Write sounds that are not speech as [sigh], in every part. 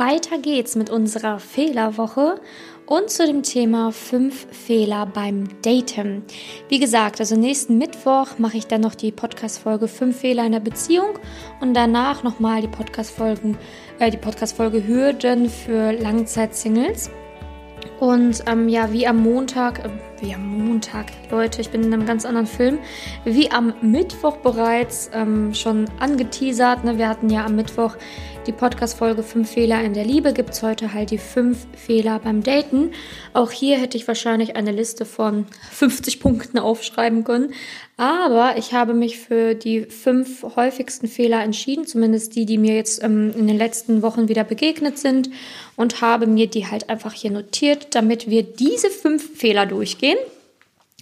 weiter geht's mit unserer Fehlerwoche und zu dem Thema 5 Fehler beim Daten. Wie gesagt, also nächsten Mittwoch mache ich dann noch die Podcast-Folge 5 Fehler in der Beziehung und danach nochmal die Podcast-Folgen, äh, die Podcast-Folge Hürden für Langzeit-Singles. Und ähm, ja, wie am Montag, äh, wie am Montag, Leute, ich bin in einem ganz anderen Film, wie am Mittwoch bereits ähm, schon angeteasert. Ne? Wir hatten ja am Mittwoch die Podcast-Folge 5 Fehler in der Liebe. Gibt es heute halt die 5 Fehler beim Daten. Auch hier hätte ich wahrscheinlich eine Liste von 50 Punkten aufschreiben können. Aber ich habe mich für die fünf häufigsten Fehler entschieden, zumindest die, die mir jetzt ähm, in den letzten Wochen wieder begegnet sind und habe mir die halt einfach hier notiert, damit wir diese fünf Fehler durchgehen,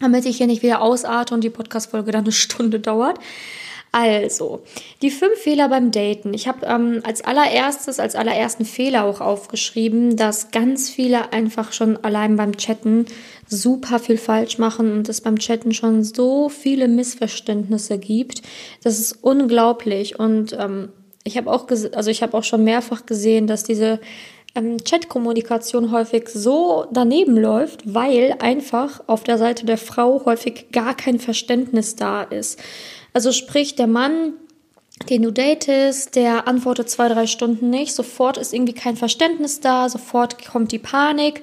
damit ich hier nicht wieder ausarte und die Podcast-Folge dann eine Stunde dauert. Also, die fünf Fehler beim Daten. Ich habe ähm, als allererstes, als allerersten Fehler auch aufgeschrieben, dass ganz viele einfach schon allein beim Chatten super viel falsch machen und es beim Chatten schon so viele Missverständnisse gibt. Das ist unglaublich. Und ähm, ich habe auch, also ich auch schon mehrfach gesehen, dass diese ähm, Chatkommunikation häufig so daneben läuft, weil einfach auf der Seite der Frau häufig gar kein Verständnis da ist. Also sprich, der Mann, den du datest, der antwortet zwei, drei Stunden nicht, sofort ist irgendwie kein Verständnis da, sofort kommt die Panik.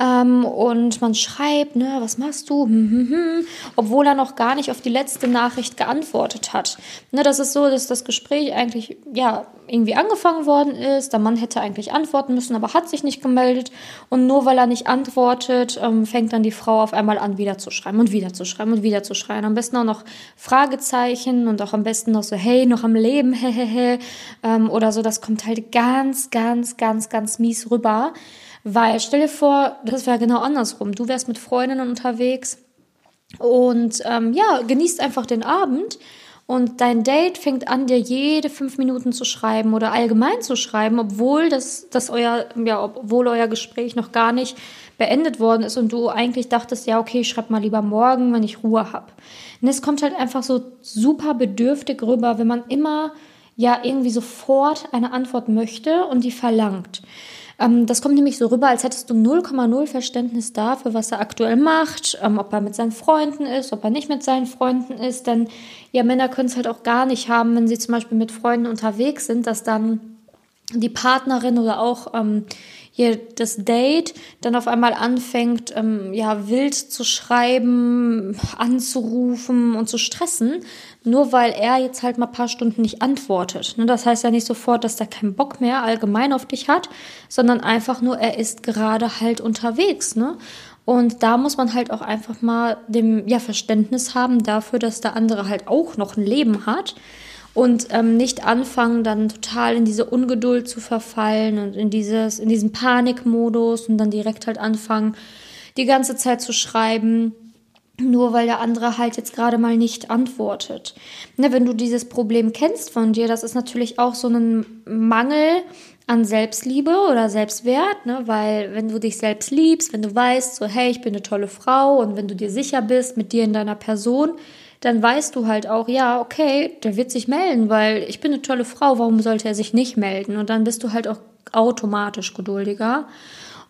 Ähm, und man schreibt, ne, was machst du? Hm, hm, hm, obwohl er noch gar nicht auf die letzte Nachricht geantwortet hat. Ne, das ist so, dass das Gespräch eigentlich ja irgendwie angefangen worden ist. Der Mann hätte eigentlich antworten müssen, aber hat sich nicht gemeldet. Und nur weil er nicht antwortet, ähm, fängt dann die Frau auf einmal an, wieder zu schreiben und wieder zu schreiben und wieder zu schreiben. Am besten auch noch Fragezeichen und auch am besten noch so, hey, noch am Leben, [laughs] hehehe, ähm, oder so. Das kommt halt ganz, ganz, ganz, ganz mies rüber. Weil stell dir vor, das wäre genau andersrum. Du wärst mit Freundinnen unterwegs und ähm, ja, genießt einfach den Abend und dein Date fängt an, dir jede fünf Minuten zu schreiben oder allgemein zu schreiben, obwohl das, das euer, ja, obwohl euer Gespräch noch gar nicht beendet worden ist und du eigentlich dachtest, ja, okay, ich schreib mal lieber morgen, wenn ich Ruhe habe. Und es kommt halt einfach so super bedürftig rüber, wenn man immer ja irgendwie sofort eine Antwort möchte und die verlangt. Ähm, das kommt nämlich so rüber, als hättest du 0,0 Verständnis dafür, was er aktuell macht, ähm, ob er mit seinen Freunden ist, ob er nicht mit seinen Freunden ist. Denn ja, Männer können es halt auch gar nicht haben, wenn sie zum Beispiel mit Freunden unterwegs sind, dass dann die Partnerin oder auch ähm, hier das Date dann auf einmal anfängt, ähm, ja, wild zu schreiben, anzurufen und zu stressen, nur weil er jetzt halt mal paar Stunden nicht antwortet. Ne? Das heißt ja nicht sofort, dass er keinen Bock mehr allgemein auf dich hat, sondern einfach nur, er ist gerade halt unterwegs. Ne? Und da muss man halt auch einfach mal dem ja, Verständnis haben dafür, dass der andere halt auch noch ein Leben hat und ähm, nicht anfangen, dann total in diese Ungeduld zu verfallen und in dieses, in diesen Panikmodus und dann direkt halt anfangen, die ganze Zeit zu schreiben, nur weil der andere halt jetzt gerade mal nicht antwortet. Ne, wenn du dieses Problem kennst von dir, das ist natürlich auch so ein Mangel an Selbstliebe oder Selbstwert, ne? weil wenn du dich selbst liebst, wenn du weißt, so hey, ich bin eine tolle Frau und wenn du dir sicher bist mit dir in deiner Person, dann weißt du halt auch, ja, okay, der wird sich melden, weil ich bin eine tolle Frau, warum sollte er sich nicht melden? Und dann bist du halt auch automatisch geduldiger.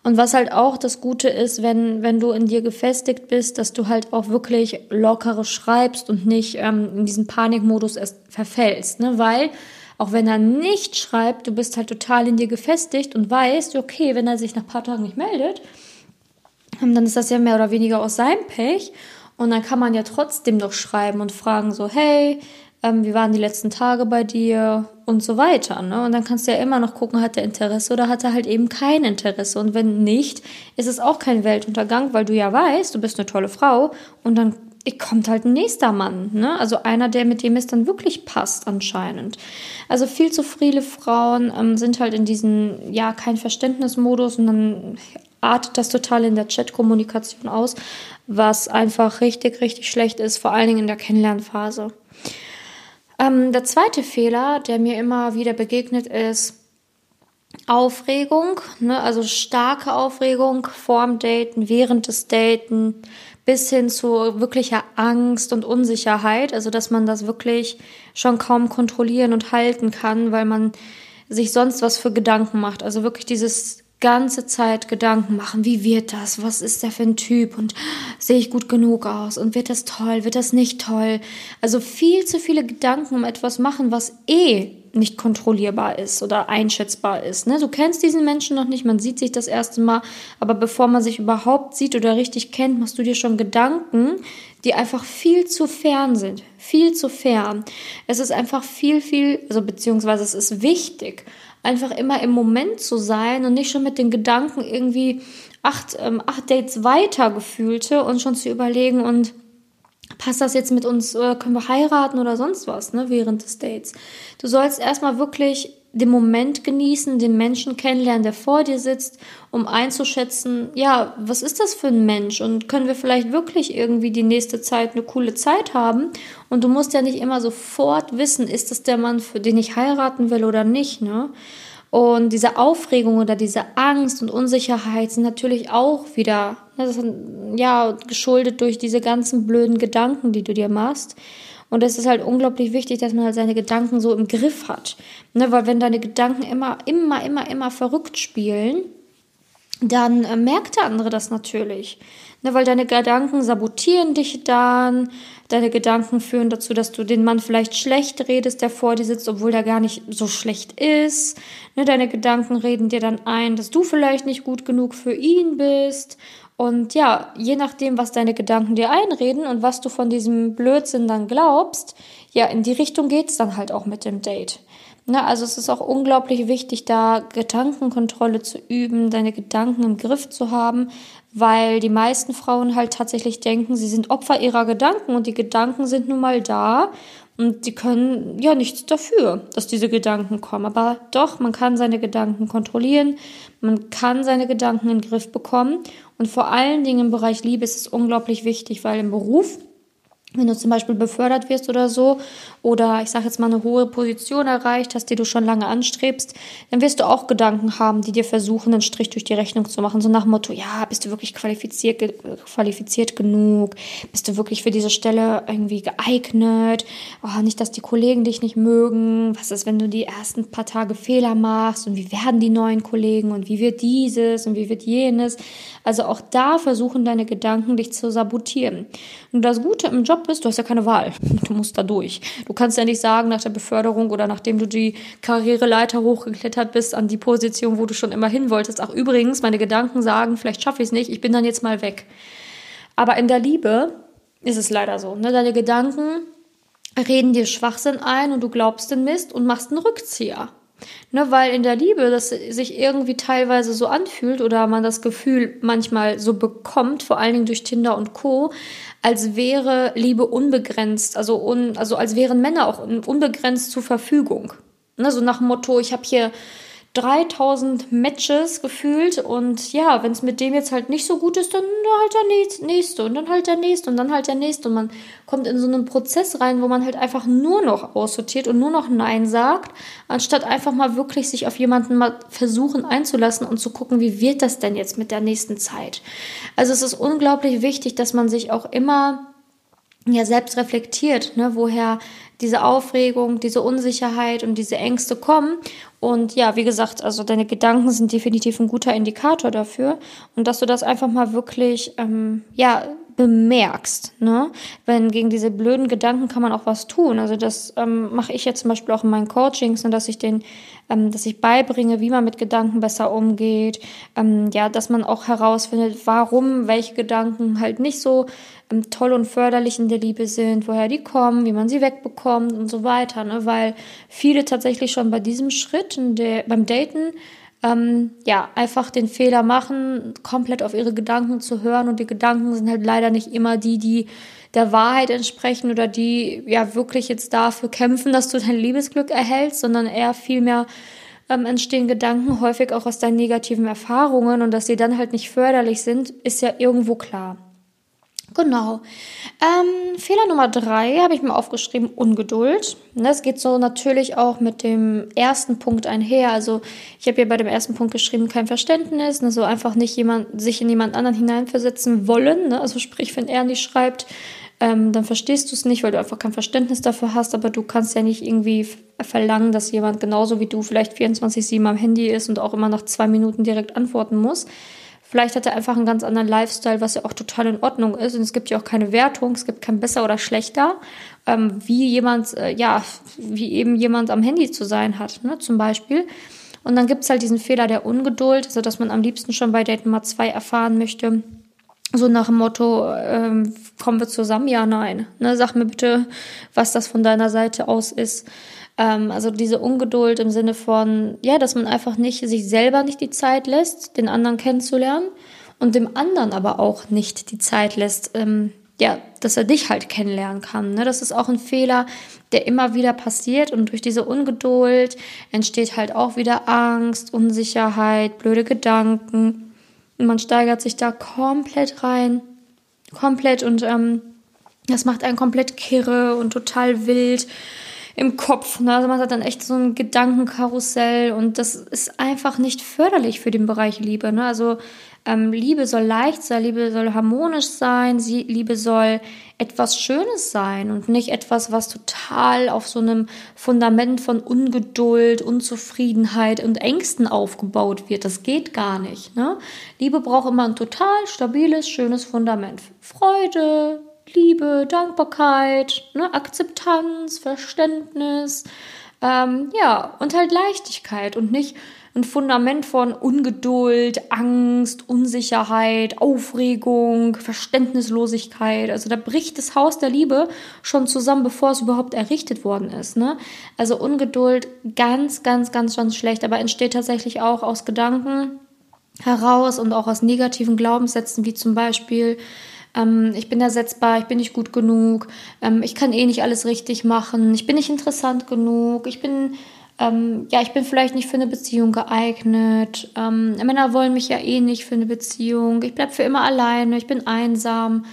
Und was halt auch das Gute ist, wenn, wenn du in dir gefestigt bist, dass du halt auch wirklich lockere schreibst und nicht ähm, in diesen Panikmodus erst verfällst, ne? Weil auch wenn er nicht schreibt, du bist halt total in dir gefestigt und weißt, okay, wenn er sich nach ein paar Tagen nicht meldet, ähm, dann ist das ja mehr oder weniger aus seinem Pech. Und dann kann man ja trotzdem noch schreiben und fragen so, hey, ähm, wie waren die letzten Tage bei dir und so weiter. Ne? Und dann kannst du ja immer noch gucken, hat er Interesse oder hat er halt eben kein Interesse. Und wenn nicht, ist es auch kein Weltuntergang, weil du ja weißt, du bist eine tolle Frau und dann kommt halt ein nächster Mann, ne? Also einer, der mit dem es dann wirklich passt, anscheinend. Also viel zu viele Frauen ähm, sind halt in diesem, ja, kein Verständnismodus und dann artet das total in der Chat-Kommunikation aus, was einfach richtig, richtig schlecht ist, vor allen Dingen in der Kennenlernphase. Ähm, der zweite Fehler, der mir immer wieder begegnet, ist Aufregung, ne? also starke Aufregung vorm Daten, während des Daten, bis hin zu wirklicher Angst und Unsicherheit, also dass man das wirklich schon kaum kontrollieren und halten kann, weil man sich sonst was für Gedanken macht. Also wirklich dieses ganze Zeit Gedanken machen, wie wird das, was ist der für ein Typ und sehe ich gut genug aus und wird das toll, wird das nicht toll. Also viel zu viele Gedanken um etwas machen, was eh nicht kontrollierbar ist oder einschätzbar ist. Ne? Du kennst diesen Menschen noch nicht, man sieht sich das erste Mal, aber bevor man sich überhaupt sieht oder richtig kennt, machst du dir schon Gedanken, die einfach viel zu fern sind, viel zu fern. Es ist einfach viel, viel, also beziehungsweise es ist wichtig, einfach immer im Moment zu sein und nicht schon mit den Gedanken irgendwie acht, ähm, acht Dates weiter gefühlte und schon zu überlegen und passt das jetzt mit uns oder können wir heiraten oder sonst was, ne, während des Dates. Du sollst erstmal wirklich den Moment genießen, den Menschen kennenlernen, der vor dir sitzt, um einzuschätzen, ja, was ist das für ein Mensch und können wir vielleicht wirklich irgendwie die nächste Zeit eine coole Zeit haben und du musst ja nicht immer sofort wissen, ist das der Mann, für den ich heiraten will oder nicht, ne? Und diese Aufregung oder diese Angst und Unsicherheit sind natürlich auch wieder, ne, ja, geschuldet durch diese ganzen blöden Gedanken, die du dir machst. Und es ist halt unglaublich wichtig, dass man halt seine Gedanken so im Griff hat. Ne, weil wenn deine Gedanken immer, immer, immer, immer verrückt spielen, dann äh, merkt der andere das natürlich. Ne, weil deine Gedanken sabotieren dich dann, deine Gedanken führen dazu, dass du den Mann vielleicht schlecht redest, der vor dir sitzt, obwohl der gar nicht so schlecht ist. Ne, deine Gedanken reden dir dann ein, dass du vielleicht nicht gut genug für ihn bist. Und ja, je nachdem, was deine Gedanken dir einreden und was du von diesem Blödsinn dann glaubst, ja, in die Richtung geht's dann halt auch mit dem Date. Ne, also es ist auch unglaublich wichtig, da Gedankenkontrolle zu üben, deine Gedanken im Griff zu haben, weil die meisten Frauen halt tatsächlich denken, sie sind Opfer ihrer Gedanken und die Gedanken sind nun mal da und die können ja nichts dafür, dass diese Gedanken kommen. Aber doch, man kann seine Gedanken kontrollieren, man kann seine Gedanken in den Griff bekommen und vor allen Dingen im Bereich Liebe ist es unglaublich wichtig, weil im Beruf wenn du zum Beispiel befördert wirst oder so, oder ich sage jetzt mal eine hohe Position erreicht hast, die du schon lange anstrebst, dann wirst du auch Gedanken haben, die dir versuchen, einen Strich durch die Rechnung zu machen. So nach dem Motto, ja, bist du wirklich qualifiziert, qualifiziert genug? Bist du wirklich für diese Stelle irgendwie geeignet? Oh, nicht, dass die Kollegen dich nicht mögen. Was ist, wenn du die ersten paar Tage Fehler machst? Und wie werden die neuen Kollegen? Und wie wird dieses? Und wie wird jenes? Also auch da versuchen deine Gedanken, dich zu sabotieren. Und das Gute im Job bist, du hast ja keine Wahl. Du musst da durch. Du kannst ja nicht sagen, nach der Beförderung oder nachdem du die Karriereleiter hochgeklettert bist an die Position, wo du schon immer hin wolltest. Ach, übrigens, meine Gedanken sagen, vielleicht schaffe ich es nicht, ich bin dann jetzt mal weg. Aber in der Liebe ist es leider so. Ne? Deine Gedanken reden dir Schwachsinn ein und du glaubst den Mist und machst einen Rückzieher. Ne, weil in der Liebe das sich irgendwie teilweise so anfühlt oder man das Gefühl manchmal so bekommt, vor allen Dingen durch Tinder und Co., als wäre Liebe unbegrenzt, also, un, also als wären Männer auch unbegrenzt zur Verfügung. Ne, so nach dem Motto, ich habe hier 3000 Matches gefühlt und ja, wenn es mit dem jetzt halt nicht so gut ist, dann halt der nächste und dann halt der nächste und dann halt der nächste und man kommt in so einen Prozess rein, wo man halt einfach nur noch aussortiert und nur noch Nein sagt, anstatt einfach mal wirklich sich auf jemanden mal versuchen einzulassen und zu gucken, wie wird das denn jetzt mit der nächsten Zeit. Also es ist unglaublich wichtig, dass man sich auch immer ja selbst reflektiert, ne, woher diese Aufregung, diese Unsicherheit und diese Ängste kommen. Und ja, wie gesagt, also deine Gedanken sind definitiv ein guter Indikator dafür. Und dass du das einfach mal wirklich, ähm, ja, bemerkst. Ne? Wenn gegen diese blöden Gedanken kann man auch was tun. Also das ähm, mache ich jetzt zum Beispiel auch in meinen Coachings, ne, dass ich den, ähm, dass ich beibringe, wie man mit Gedanken besser umgeht. Ähm, ja, dass man auch herausfindet, warum welche Gedanken halt nicht so ähm, toll und förderlich in der Liebe sind, woher die kommen, wie man sie wegbekommt und so weiter. Ne? Weil viele tatsächlich schon bei diesem Schritt der, beim Daten ähm, ja, einfach den Fehler machen, komplett auf ihre Gedanken zu hören. Und die Gedanken sind halt leider nicht immer die, die der Wahrheit entsprechen oder die ja wirklich jetzt dafür kämpfen, dass du dein Liebesglück erhältst, sondern eher vielmehr ähm, entstehen Gedanken häufig auch aus deinen negativen Erfahrungen und dass sie dann halt nicht förderlich sind, ist ja irgendwo klar. Genau. Ähm, Fehler Nummer drei habe ich mir aufgeschrieben, Ungeduld. Das geht so natürlich auch mit dem ersten Punkt einher. Also ich habe hier bei dem ersten Punkt geschrieben, kein Verständnis, ne? so einfach nicht jemand, sich in jemand anderen hineinversetzen wollen. Ne? Also sprich, wenn er nicht schreibt, ähm, dann verstehst du es nicht, weil du einfach kein Verständnis dafür hast, aber du kannst ja nicht irgendwie verlangen, dass jemand genauso wie du vielleicht 24-7 am Handy ist und auch immer nach zwei Minuten direkt antworten muss. Vielleicht hat er einfach einen ganz anderen Lifestyle, was ja auch total in Ordnung ist. Und es gibt ja auch keine Wertung, es gibt kein besser oder schlechter, ähm, wie jemand, äh, ja, wie eben jemand am Handy zu sein hat, ne, zum Beispiel. Und dann gibt es halt diesen Fehler der Ungeduld, also dass man am liebsten schon bei Date Nummer zwei erfahren möchte, so nach dem Motto, ähm, kommen wir zusammen? Ja, nein. Ne, sag mir bitte, was das von deiner Seite aus ist. Ähm, also diese Ungeduld im Sinne von, ja, dass man einfach nicht sich selber nicht die Zeit lässt, den anderen kennenzulernen und dem anderen aber auch nicht die Zeit lässt, ähm, ja, dass er dich halt kennenlernen kann. Ne? Das ist auch ein Fehler, der immer wieder passiert und durch diese Ungeduld entsteht halt auch wieder Angst, Unsicherheit, blöde Gedanken und man steigert sich da komplett rein, komplett und ähm, das macht einen komplett kirre und total wild im Kopf. Ne? Also man hat dann echt so ein Gedankenkarussell und das ist einfach nicht förderlich für den Bereich Liebe. Ne? Also ähm, Liebe soll leicht sein, Liebe soll harmonisch sein, sie, Liebe soll etwas Schönes sein und nicht etwas, was total auf so einem Fundament von Ungeduld, Unzufriedenheit und Ängsten aufgebaut wird. Das geht gar nicht. Ne? Liebe braucht immer ein total stabiles, schönes Fundament. Freude, Liebe, Dankbarkeit, ne, Akzeptanz, Verständnis, ähm, ja, und halt Leichtigkeit und nicht ein Fundament von Ungeduld, Angst, Unsicherheit, Aufregung, Verständnislosigkeit. Also da bricht das Haus der Liebe schon zusammen, bevor es überhaupt errichtet worden ist. Ne? Also Ungeduld ganz, ganz, ganz, ganz schlecht, aber entsteht tatsächlich auch aus Gedanken heraus und auch aus negativen Glaubenssätzen, wie zum Beispiel, ähm, ich bin ersetzbar, ich bin nicht gut genug, ähm, ich kann eh nicht alles richtig machen, ich bin nicht interessant genug, ich bin, ähm, ja, ich bin vielleicht nicht für eine Beziehung geeignet, ähm, Männer wollen mich ja eh nicht für eine Beziehung, ich bleibe für immer alleine, ich bin einsam,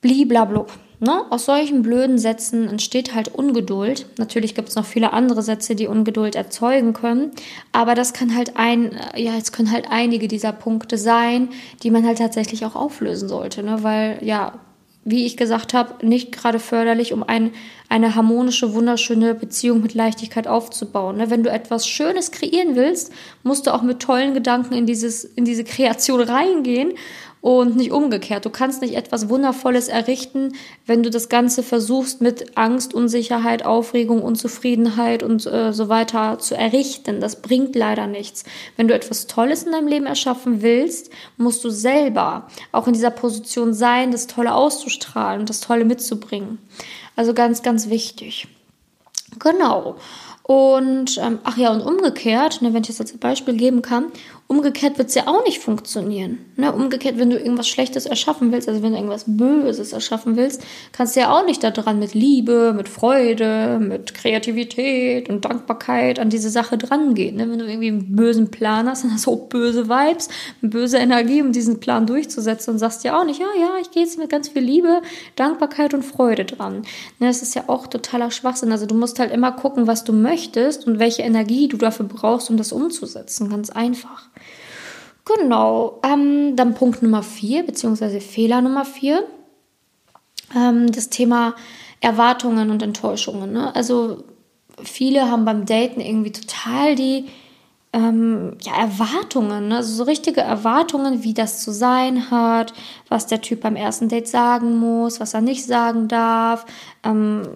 bliblablub. Ne? Aus solchen blöden Sätzen entsteht halt Ungeduld. Natürlich gibt es noch viele andere Sätze, die Ungeduld erzeugen können, aber das kann halt ein, ja, es können halt einige dieser Punkte sein, die man halt tatsächlich auch auflösen sollte, ne? weil ja, wie ich gesagt habe, nicht gerade förderlich, um ein, eine harmonische, wunderschöne Beziehung mit Leichtigkeit aufzubauen. Ne? Wenn du etwas Schönes kreieren willst, musst du auch mit tollen Gedanken in, dieses, in diese Kreation reingehen und nicht umgekehrt. Du kannst nicht etwas Wundervolles errichten, wenn du das Ganze versuchst mit Angst, Unsicherheit, Aufregung, Unzufriedenheit und äh, so weiter zu errichten. Das bringt leider nichts. Wenn du etwas Tolles in deinem Leben erschaffen willst, musst du selber auch in dieser Position sein, das Tolle auszustrahlen und das Tolle mitzubringen. Also ganz, ganz wichtig. Genau. Und ähm, ach ja, und umgekehrt, ne, wenn ich das als Beispiel geben kann, Umgekehrt wird es ja auch nicht funktionieren. Ne? Umgekehrt, wenn du irgendwas Schlechtes erschaffen willst, also wenn du irgendwas Böses erschaffen willst, kannst du ja auch nicht daran mit Liebe, mit Freude, mit Kreativität und Dankbarkeit an diese Sache drangehen. Ne? Wenn du irgendwie einen bösen Plan hast, dann hast du auch böse Vibes, böse Energie, um diesen Plan durchzusetzen und sagst ja auch nicht, ja, ja, ich gehe jetzt mit ganz viel Liebe, Dankbarkeit und Freude dran. Ne? Das ist ja auch totaler Schwachsinn. Also du musst halt immer gucken, was du möchtest und welche Energie du dafür brauchst, um das umzusetzen. Ganz einfach. Genau, ähm, dann Punkt Nummer vier, beziehungsweise Fehler Nummer vier. Ähm, das Thema Erwartungen und Enttäuschungen. Ne? Also viele haben beim Daten irgendwie total die ähm, ja, Erwartungen, ne? also so richtige Erwartungen, wie das zu sein hat, was der Typ beim ersten Date sagen muss, was er nicht sagen darf. Ähm,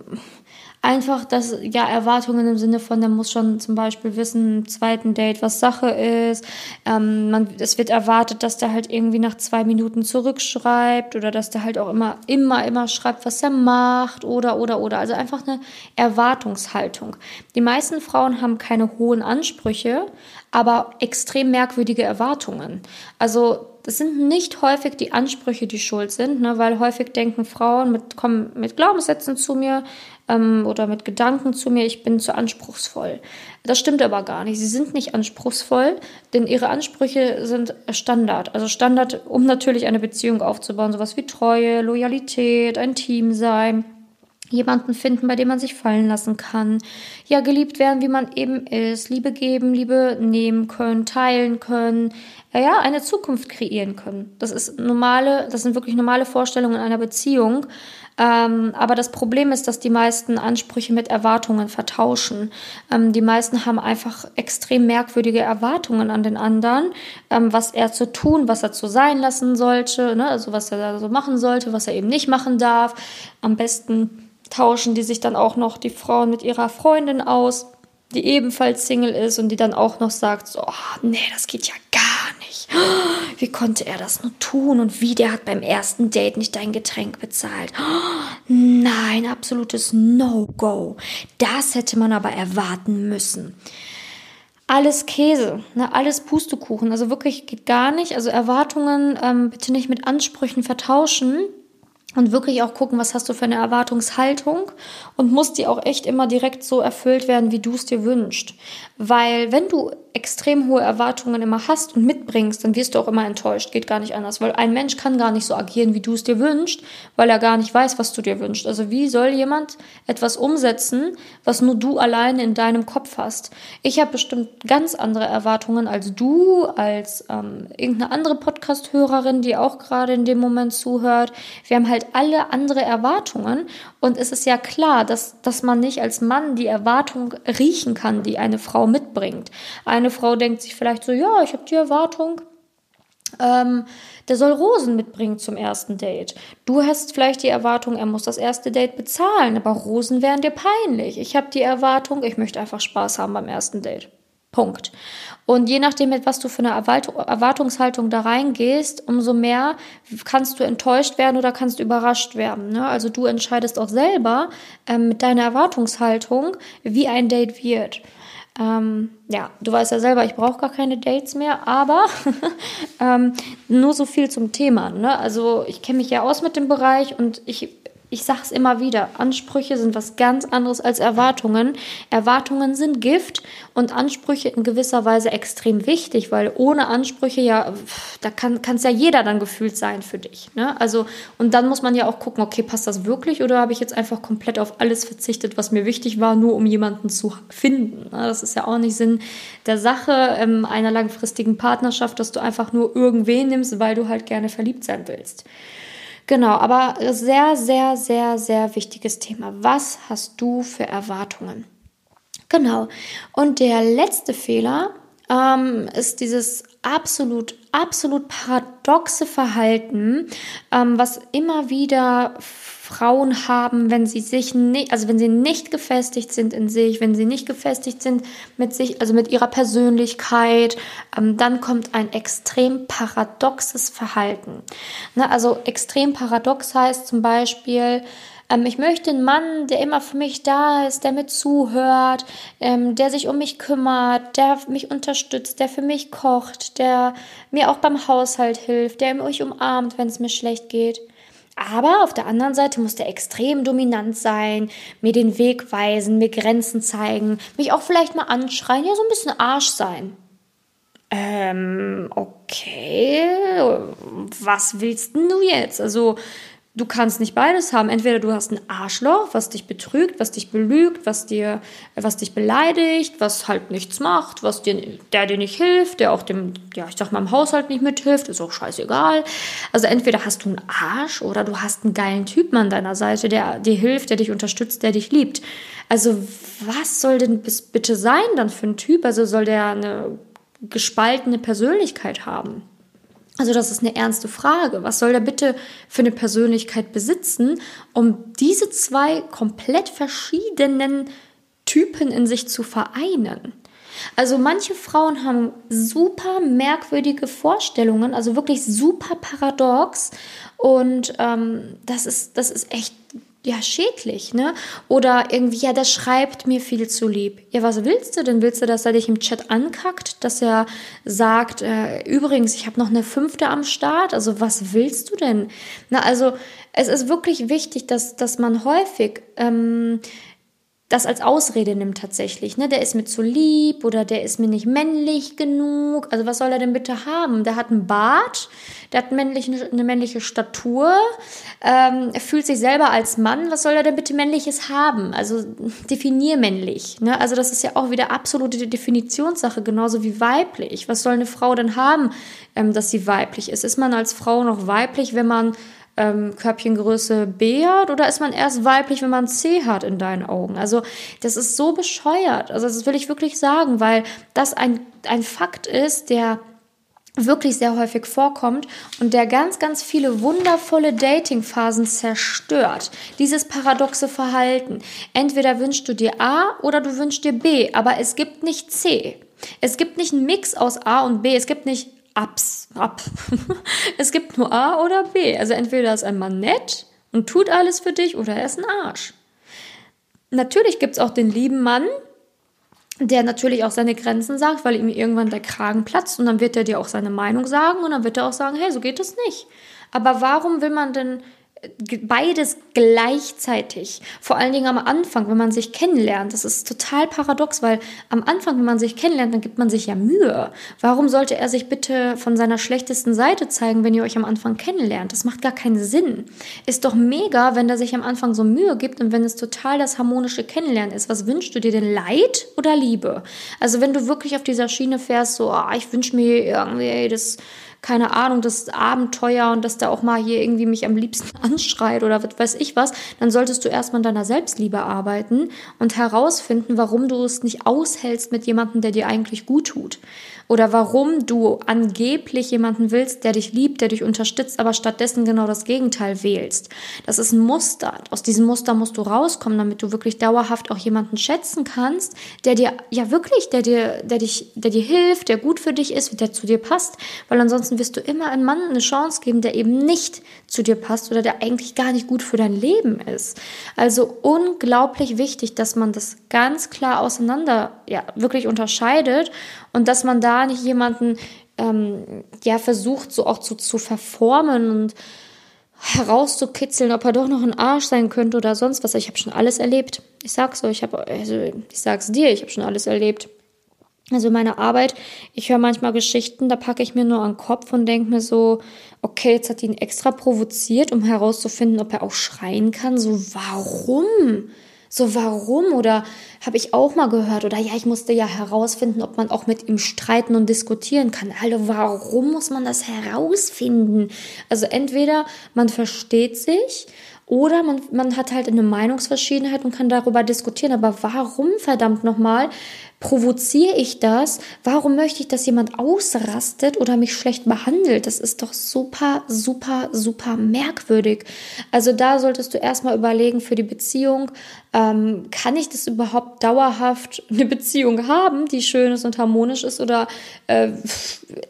einfach, dass ja Erwartungen im Sinne von, der muss schon zum Beispiel wissen, im zweiten Date, was Sache ist. Ähm, man, es wird erwartet, dass der halt irgendwie nach zwei Minuten zurückschreibt oder dass der halt auch immer, immer, immer schreibt, was er macht oder, oder, oder. Also einfach eine Erwartungshaltung. Die meisten Frauen haben keine hohen Ansprüche, aber extrem merkwürdige Erwartungen. Also das sind nicht häufig die Ansprüche, die schuld sind, ne, weil häufig denken Frauen mit, kommen mit Glaubenssätzen zu mir, ähm, oder mit Gedanken zu mir, ich bin zu anspruchsvoll. Das stimmt aber gar nicht. Sie sind nicht anspruchsvoll, denn ihre Ansprüche sind Standard. Also Standard, um natürlich eine Beziehung aufzubauen, sowas wie Treue, Loyalität, ein Team sein. jemanden finden, bei dem man sich fallen lassen kann. Ja, geliebt werden, wie man eben ist. Liebe geben, Liebe nehmen können, teilen können. Ja, eine Zukunft kreieren können. Das ist normale, das sind wirklich normale Vorstellungen einer Beziehung. Ähm, aber das Problem ist, dass die meisten Ansprüche mit Erwartungen vertauschen. Ähm, die meisten haben einfach extrem merkwürdige Erwartungen an den anderen, ähm, was er zu tun, was er zu sein lassen sollte, ne? also was er da so machen sollte, was er eben nicht machen darf. Am besten tauschen die sich dann auch noch die Frauen mit ihrer Freundin aus, die ebenfalls Single ist und die dann auch noch sagt, so, oh, nee, das geht ja gar nicht. [gasps] Wie konnte er das nur tun? Und wie, der hat beim ersten Date nicht dein Getränk bezahlt. [gasps] Nein, absolutes No-Go. Das hätte man aber erwarten müssen. Alles Käse, ne, alles Pustekuchen. Also wirklich geht gar nicht. Also Erwartungen ähm, bitte nicht mit Ansprüchen vertauschen und wirklich auch gucken, was hast du für eine Erwartungshaltung und muss die auch echt immer direkt so erfüllt werden, wie du es dir wünschst. Weil wenn du extrem hohe Erwartungen immer hast und mitbringst, dann wirst du auch immer enttäuscht. Geht gar nicht anders, weil ein Mensch kann gar nicht so agieren, wie du es dir wünschst, weil er gar nicht weiß, was du dir wünschst. Also wie soll jemand etwas umsetzen, was nur du alleine in deinem Kopf hast? Ich habe bestimmt ganz andere Erwartungen als du, als ähm, irgendeine andere Podcast-Hörerin, die auch gerade in dem Moment zuhört. Wir haben halt alle andere Erwartungen und es ist ja klar, dass, dass man nicht als Mann die Erwartung riechen kann, die eine Frau mitbringt. Eine Frau denkt sich vielleicht so, ja, ich habe die Erwartung, ähm, der soll Rosen mitbringen zum ersten Date. Du hast vielleicht die Erwartung, er muss das erste Date bezahlen, aber Rosen wären dir peinlich. Ich habe die Erwartung, ich möchte einfach Spaß haben beim ersten Date. Punkt. Und je nachdem, mit was du für eine Erwartungshaltung da reingehst, umso mehr kannst du enttäuscht werden oder kannst überrascht werden. Ne? Also du entscheidest auch selber ähm, mit deiner Erwartungshaltung, wie ein Date wird. Ähm, ja, du weißt ja selber, ich brauche gar keine Dates mehr, aber [laughs] ähm, nur so viel zum Thema. Ne? Also ich kenne mich ja aus mit dem Bereich und ich ich sage es immer wieder, Ansprüche sind was ganz anderes als Erwartungen. Erwartungen sind Gift und Ansprüche in gewisser Weise extrem wichtig, weil ohne Ansprüche ja, da kann es ja jeder dann gefühlt sein für dich. Ne? Also, und dann muss man ja auch gucken, okay, passt das wirklich oder habe ich jetzt einfach komplett auf alles verzichtet, was mir wichtig war, nur um jemanden zu finden. Ne? Das ist ja auch nicht Sinn der Sache ähm, einer langfristigen Partnerschaft, dass du einfach nur irgendwen nimmst, weil du halt gerne verliebt sein willst. Genau, aber sehr, sehr, sehr, sehr wichtiges Thema. Was hast du für Erwartungen? Genau. Und der letzte Fehler ähm, ist dieses absolut, absolut paradoxe Verhalten, ähm, was immer wieder Frauen haben, wenn sie sich nicht, also wenn sie nicht gefestigt sind in sich, wenn sie nicht gefestigt sind mit sich, also mit ihrer Persönlichkeit, ähm, dann kommt ein extrem paradoxes Verhalten. Ne, also extrem paradox heißt zum Beispiel, ähm, ich möchte einen Mann, der immer für mich da ist, der mir zuhört, ähm, der sich um mich kümmert, der mich unterstützt, der für mich kocht, der mir auch beim Haushalt hilft, der mich umarmt, wenn es mir schlecht geht. Aber auf der anderen Seite muss der extrem dominant sein, mir den Weg weisen, mir Grenzen zeigen, mich auch vielleicht mal anschreien, ja, so ein bisschen Arsch sein. Ähm, okay, was willst du jetzt? Also, du kannst nicht beides haben. Entweder du hast ein Arschloch, was dich betrügt, was dich belügt, was dir, was dich beleidigt, was halt nichts macht, was dir, der dir nicht hilft, der auch dem, ja, ich sag mal, im Haushalt nicht mithilft, ist auch scheißegal. Also entweder hast du einen Arsch oder du hast einen geilen Typen an deiner Seite, der dir hilft, der dich unterstützt, der dich liebt. Also was soll denn bitte sein dann für ein Typ? Also soll der eine gespaltene Persönlichkeit haben? Also das ist eine ernste Frage. Was soll der bitte für eine Persönlichkeit besitzen, um diese zwei komplett verschiedenen Typen in sich zu vereinen? Also manche Frauen haben super merkwürdige Vorstellungen, also wirklich super paradox und ähm, das ist das ist echt ja, schädlich, ne? Oder irgendwie, ja, der schreibt mir viel zu lieb. Ja, was willst du denn? Willst du, dass er dich im Chat ankackt, dass er sagt, äh, übrigens, ich habe noch eine fünfte am Start? Also, was willst du denn? Na, also, es ist wirklich wichtig, dass, dass man häufig ähm, das als Ausrede nimmt tatsächlich. Ne? Der ist mir zu lieb oder der ist mir nicht männlich genug. Also was soll er denn bitte haben? Der hat einen Bart, der hat männlich, eine männliche Statur, ähm, er fühlt sich selber als Mann. Was soll er denn bitte männliches haben? Also [laughs] definier männlich. Ne? Also das ist ja auch wieder absolute Definitionssache, genauso wie weiblich. Was soll eine Frau denn haben, ähm, dass sie weiblich ist? Ist man als Frau noch weiblich, wenn man ähm, Körbchengröße B hat oder ist man erst weiblich, wenn man C hat in deinen Augen? Also das ist so bescheuert. Also das will ich wirklich sagen, weil das ein, ein Fakt ist, der wirklich sehr häufig vorkommt und der ganz, ganz viele wundervolle Datingphasen zerstört. Dieses paradoxe Verhalten. Entweder wünschst du dir A oder du wünschst dir B, aber es gibt nicht C. Es gibt nicht einen Mix aus A und B. Es gibt nicht Ups, ab. [laughs] es gibt nur A oder B. Also entweder ist ein Mann nett und tut alles für dich oder er ist ein Arsch. Natürlich gibt es auch den lieben Mann, der natürlich auch seine Grenzen sagt, weil ihm irgendwann der Kragen platzt und dann wird er dir auch seine Meinung sagen und dann wird er auch sagen, hey, so geht es nicht. Aber warum will man denn beides gleichzeitig. Vor allen Dingen am Anfang, wenn man sich kennenlernt. Das ist total paradox, weil am Anfang, wenn man sich kennenlernt, dann gibt man sich ja Mühe. Warum sollte er sich bitte von seiner schlechtesten Seite zeigen, wenn ihr euch am Anfang kennenlernt? Das macht gar keinen Sinn. Ist doch mega, wenn er sich am Anfang so Mühe gibt und wenn es total das harmonische Kennenlernen ist. Was wünschst du dir denn? Leid oder Liebe? Also wenn du wirklich auf dieser Schiene fährst, so, oh, ich wünsche mir irgendwie das keine Ahnung, das Abenteuer und dass der auch mal hier irgendwie mich am liebsten anschreit oder was weiß ich was, dann solltest du erstmal an deiner Selbstliebe arbeiten und herausfinden, warum du es nicht aushältst mit jemandem, der dir eigentlich gut tut oder warum du angeblich jemanden willst, der dich liebt, der dich unterstützt, aber stattdessen genau das Gegenteil wählst. Das ist ein Muster. Aus diesem Muster musst du rauskommen, damit du wirklich dauerhaft auch jemanden schätzen kannst, der dir ja wirklich, der dir, der dich, der dir hilft, der gut für dich ist, der zu dir passt, weil ansonsten wirst du immer einem Mann eine Chance geben, der eben nicht zu dir passt oder der eigentlich gar nicht gut für dein Leben ist. Also unglaublich wichtig, dass man das ganz klar auseinander, ja, wirklich unterscheidet und dass man da nicht jemanden ähm, ja versucht so auch zu, zu verformen und herauszukitzeln, ob er doch noch ein Arsch sein könnte oder sonst was. Ich habe schon alles erlebt. Ich sag's euch, ich habe also ich sag's dir, ich habe schon alles erlebt. Also meine Arbeit, ich höre manchmal Geschichten, da packe ich mir nur an den Kopf und denke mir so, okay, jetzt hat ihn extra provoziert, um herauszufinden, ob er auch schreien kann. So, warum? So, warum? Oder habe ich auch mal gehört, oder ja, ich musste ja herausfinden, ob man auch mit ihm streiten und diskutieren kann. Also, warum muss man das herausfinden? Also, entweder man versteht sich oder man, man hat halt eine Meinungsverschiedenheit und kann darüber diskutieren. Aber warum, verdammt nochmal, provoziere ich das? Warum möchte ich, dass jemand ausrastet oder mich schlecht behandelt? Das ist doch super, super, super merkwürdig. Also da solltest du erstmal überlegen für die Beziehung, ähm, kann ich das überhaupt dauerhaft eine Beziehung haben, die schön ist und harmonisch ist oder äh,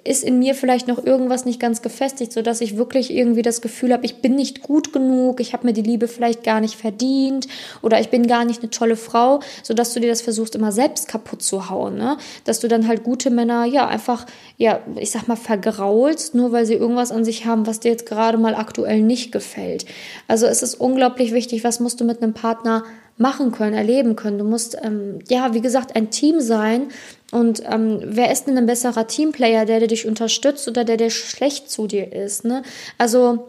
ist in mir vielleicht noch irgendwas nicht ganz gefestigt, sodass ich wirklich irgendwie das Gefühl habe, ich bin nicht gut genug, ich habe mir die Liebe vielleicht gar nicht verdient oder ich bin gar nicht eine tolle Frau, sodass du dir das versuchst immer selbst kaputt zu hauen, ne? Dass du dann halt gute Männer ja einfach ja, ich sag mal vergraulst, nur weil sie irgendwas an sich haben, was dir jetzt gerade mal aktuell nicht gefällt. Also es ist unglaublich wichtig, was musst du mit einem Partner machen können, erleben können. Du musst, ähm, ja, wie gesagt, ein Team sein. Und ähm, wer ist denn ein besserer Teamplayer, der, der dich unterstützt oder der, der schlecht zu dir ist? Ne? Also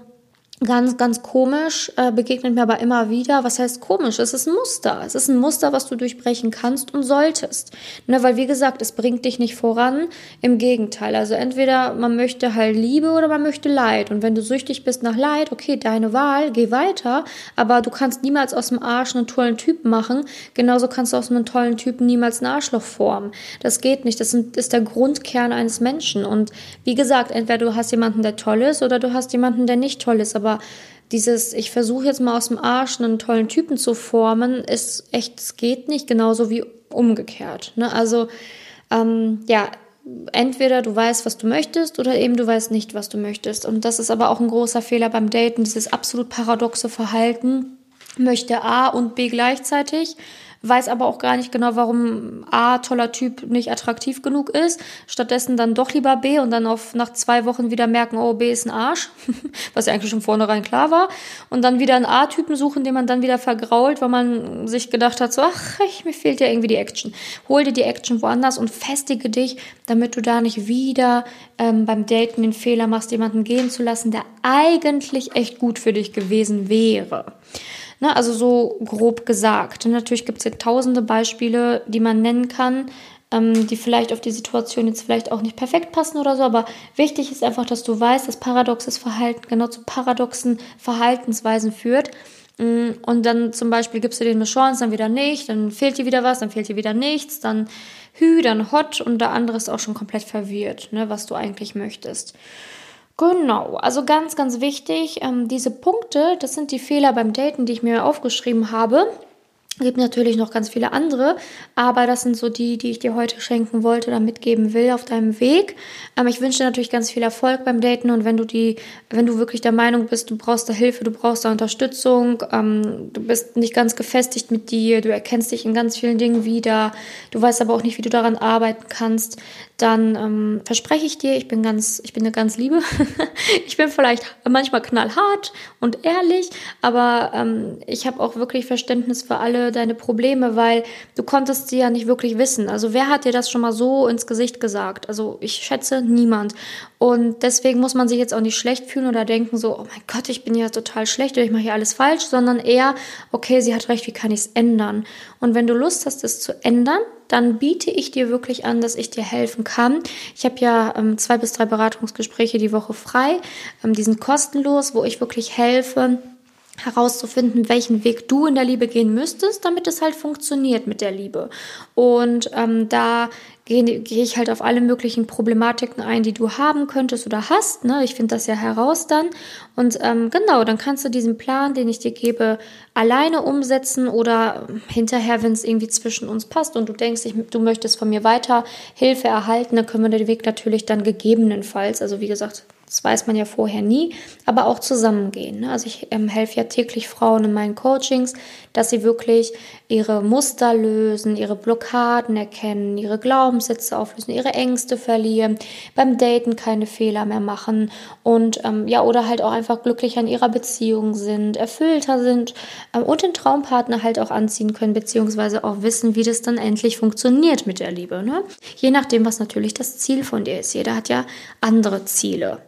Ganz, ganz komisch, äh, begegnet mir aber immer wieder. Was heißt komisch? Es ist ein Muster. Es ist ein Muster, was du durchbrechen kannst und solltest. Ne, weil, wie gesagt, es bringt dich nicht voran. Im Gegenteil. Also entweder man möchte halt Liebe oder man möchte Leid. Und wenn du süchtig bist nach Leid, okay, deine Wahl, geh weiter. Aber du kannst niemals aus dem Arsch einen tollen Typen machen. Genauso kannst du aus einem tollen Typen niemals ein Arschloch formen. Das geht nicht. Das ist der Grundkern eines Menschen. Und wie gesagt, entweder du hast jemanden, der toll ist oder du hast jemanden, der nicht toll ist. Aber aber dieses, ich versuche jetzt mal aus dem Arsch einen tollen Typen zu formen, ist echt, es geht nicht, genauso wie umgekehrt. Ne? Also, ähm, ja, entweder du weißt, was du möchtest, oder eben du weißt nicht, was du möchtest. Und das ist aber auch ein großer Fehler beim Daten, dieses absolut paradoxe Verhalten, möchte A und B gleichzeitig weiß aber auch gar nicht genau, warum A, toller Typ, nicht attraktiv genug ist, stattdessen dann doch lieber B und dann auf, nach zwei Wochen wieder merken, oh, B ist ein Arsch, [laughs] was ja eigentlich schon vornherein klar war, und dann wieder einen A-Typen suchen, den man dann wieder vergrault, weil man sich gedacht hat, so, ach, ich, mir fehlt ja irgendwie die Action. Hol dir die Action woanders und festige dich, damit du da nicht wieder ähm, beim Daten den Fehler machst, jemanden gehen zu lassen, der eigentlich echt gut für dich gewesen wäre. Ne, also so grob gesagt. Und natürlich gibt es ja tausende Beispiele, die man nennen kann, ähm, die vielleicht auf die Situation jetzt vielleicht auch nicht perfekt passen oder so, aber wichtig ist einfach, dass du weißt, dass paradoxes Verhalten genau zu paradoxen Verhaltensweisen führt. Mm, und dann zum Beispiel gibst du denen eine Chance, dann wieder nicht, dann fehlt dir wieder was, dann fehlt dir wieder nichts, dann hü, dann hot und der andere ist auch schon komplett verwirrt, ne, was du eigentlich möchtest. Genau, also ganz, ganz wichtig, ähm, diese Punkte, das sind die Fehler beim Daten, die ich mir aufgeschrieben habe. Gibt natürlich noch ganz viele andere, aber das sind so die, die ich dir heute schenken wollte oder mitgeben will auf deinem Weg. Ähm, ich wünsche dir natürlich ganz viel Erfolg beim Daten und wenn du die, wenn du wirklich der Meinung bist, du brauchst da Hilfe, du brauchst da Unterstützung, ähm, du bist nicht ganz gefestigt mit dir, du erkennst dich in ganz vielen Dingen wieder, du weißt aber auch nicht, wie du daran arbeiten kannst, dann ähm, verspreche ich dir, ich bin ganz, ich bin eine ganz Liebe. [laughs] ich bin vielleicht manchmal knallhart und ehrlich, aber ähm, ich habe auch wirklich Verständnis für alle deine Probleme, weil du konntest sie ja nicht wirklich wissen. Also wer hat dir das schon mal so ins Gesicht gesagt? Also ich schätze niemand. Und deswegen muss man sich jetzt auch nicht schlecht fühlen oder denken so, oh mein Gott, ich bin ja total schlecht oder ich mache hier alles falsch, sondern eher, okay, sie hat recht, wie kann ich es ändern? Und wenn du Lust hast, es zu ändern, dann biete ich dir wirklich an, dass ich dir helfen kann. Ich habe ja ähm, zwei bis drei Beratungsgespräche die Woche frei. Ähm, die sind kostenlos, wo ich wirklich helfe, herauszufinden, welchen Weg du in der Liebe gehen müsstest, damit es halt funktioniert mit der Liebe. Und ähm, da gehe geh ich halt auf alle möglichen Problematiken ein, die du haben könntest oder hast. Ne? Ich finde das ja heraus dann. Und ähm, genau, dann kannst du diesen Plan, den ich dir gebe, alleine umsetzen oder hinterher, wenn es irgendwie zwischen uns passt und du denkst, ich, du möchtest von mir weiter Hilfe erhalten, dann können wir den Weg natürlich dann gegebenenfalls, also wie gesagt, das weiß man ja vorher nie, aber auch zusammengehen. Ne? Also ich ähm, helfe ja täglich Frauen in meinen Coachings, dass sie wirklich ihre Muster lösen, ihre Blockaden erkennen, ihre Glaubenssätze auflösen, ihre Ängste verlieren, beim Daten keine Fehler mehr machen und ähm, ja, oder halt auch einfach glücklich an ihrer Beziehung sind, erfüllter sind ähm, und den Traumpartner halt auch anziehen können, beziehungsweise auch wissen, wie das dann endlich funktioniert mit der Liebe. Ne? Je nachdem, was natürlich das Ziel von dir ist. Jeder hat ja andere Ziele.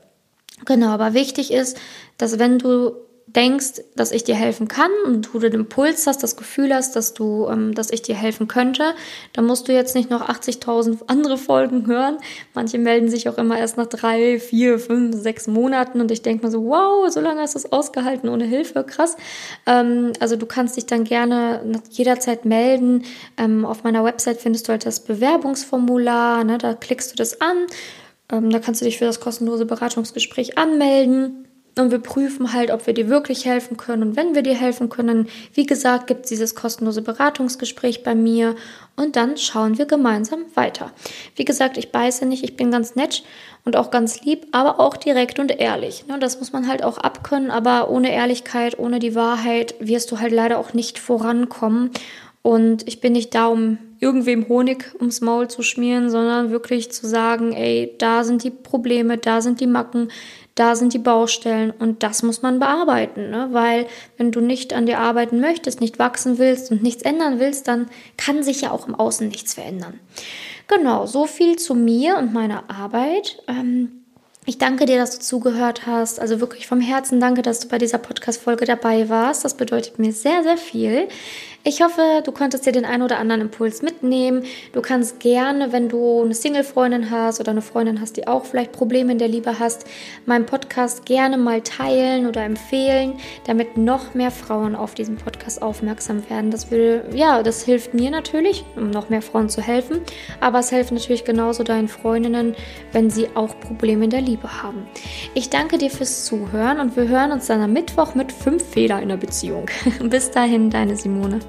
Genau, aber wichtig ist, dass wenn du denkst, dass ich dir helfen kann und du den Impuls hast, das Gefühl hast, dass du, ähm, dass ich dir helfen könnte, dann musst du jetzt nicht noch 80.000 andere Folgen hören. Manche melden sich auch immer erst nach drei, vier, fünf, sechs Monaten und ich denke mir so, wow, so lange hast du es ausgehalten ohne Hilfe, krass. Ähm, also du kannst dich dann gerne jederzeit melden. Ähm, auf meiner Website findest du halt das Bewerbungsformular, ne? da klickst du das an ähm, da kannst du dich für das kostenlose Beratungsgespräch anmelden. Und wir prüfen halt, ob wir dir wirklich helfen können. Und wenn wir dir helfen können, wie gesagt, gibt es dieses kostenlose Beratungsgespräch bei mir. Und dann schauen wir gemeinsam weiter. Wie gesagt, ich beiße nicht, ich bin ganz nett und auch ganz lieb, aber auch direkt und ehrlich. Ne, das muss man halt auch abkönnen, aber ohne Ehrlichkeit, ohne die Wahrheit wirst du halt leider auch nicht vorankommen. Und ich bin nicht da, um irgendwem Honig ums Maul zu schmieren, sondern wirklich zu sagen, ey, da sind die Probleme, da sind die Macken, da sind die Baustellen und das muss man bearbeiten, ne? weil wenn du nicht an dir arbeiten möchtest, nicht wachsen willst und nichts ändern willst, dann kann sich ja auch im Außen nichts verändern. Genau, so viel zu mir und meiner Arbeit. Ähm, ich danke dir, dass du zugehört hast. Also wirklich vom Herzen danke, dass du bei dieser Podcast-Folge dabei warst. Das bedeutet mir sehr, sehr viel. Ich hoffe, du konntest dir den einen oder anderen Impuls mitnehmen. Du kannst gerne, wenn du eine Single-Freundin hast oder eine Freundin hast, die auch vielleicht Probleme in der Liebe hast, meinen Podcast gerne mal teilen oder empfehlen, damit noch mehr Frauen auf diesen Podcast aufmerksam werden. Das will, ja, das hilft mir natürlich, um noch mehr Frauen zu helfen. Aber es hilft natürlich genauso deinen Freundinnen, wenn sie auch Probleme in der Liebe haben. Ich danke dir fürs Zuhören und wir hören uns dann am Mittwoch mit fünf Fehlern in der Beziehung. [laughs] Bis dahin, deine Simone.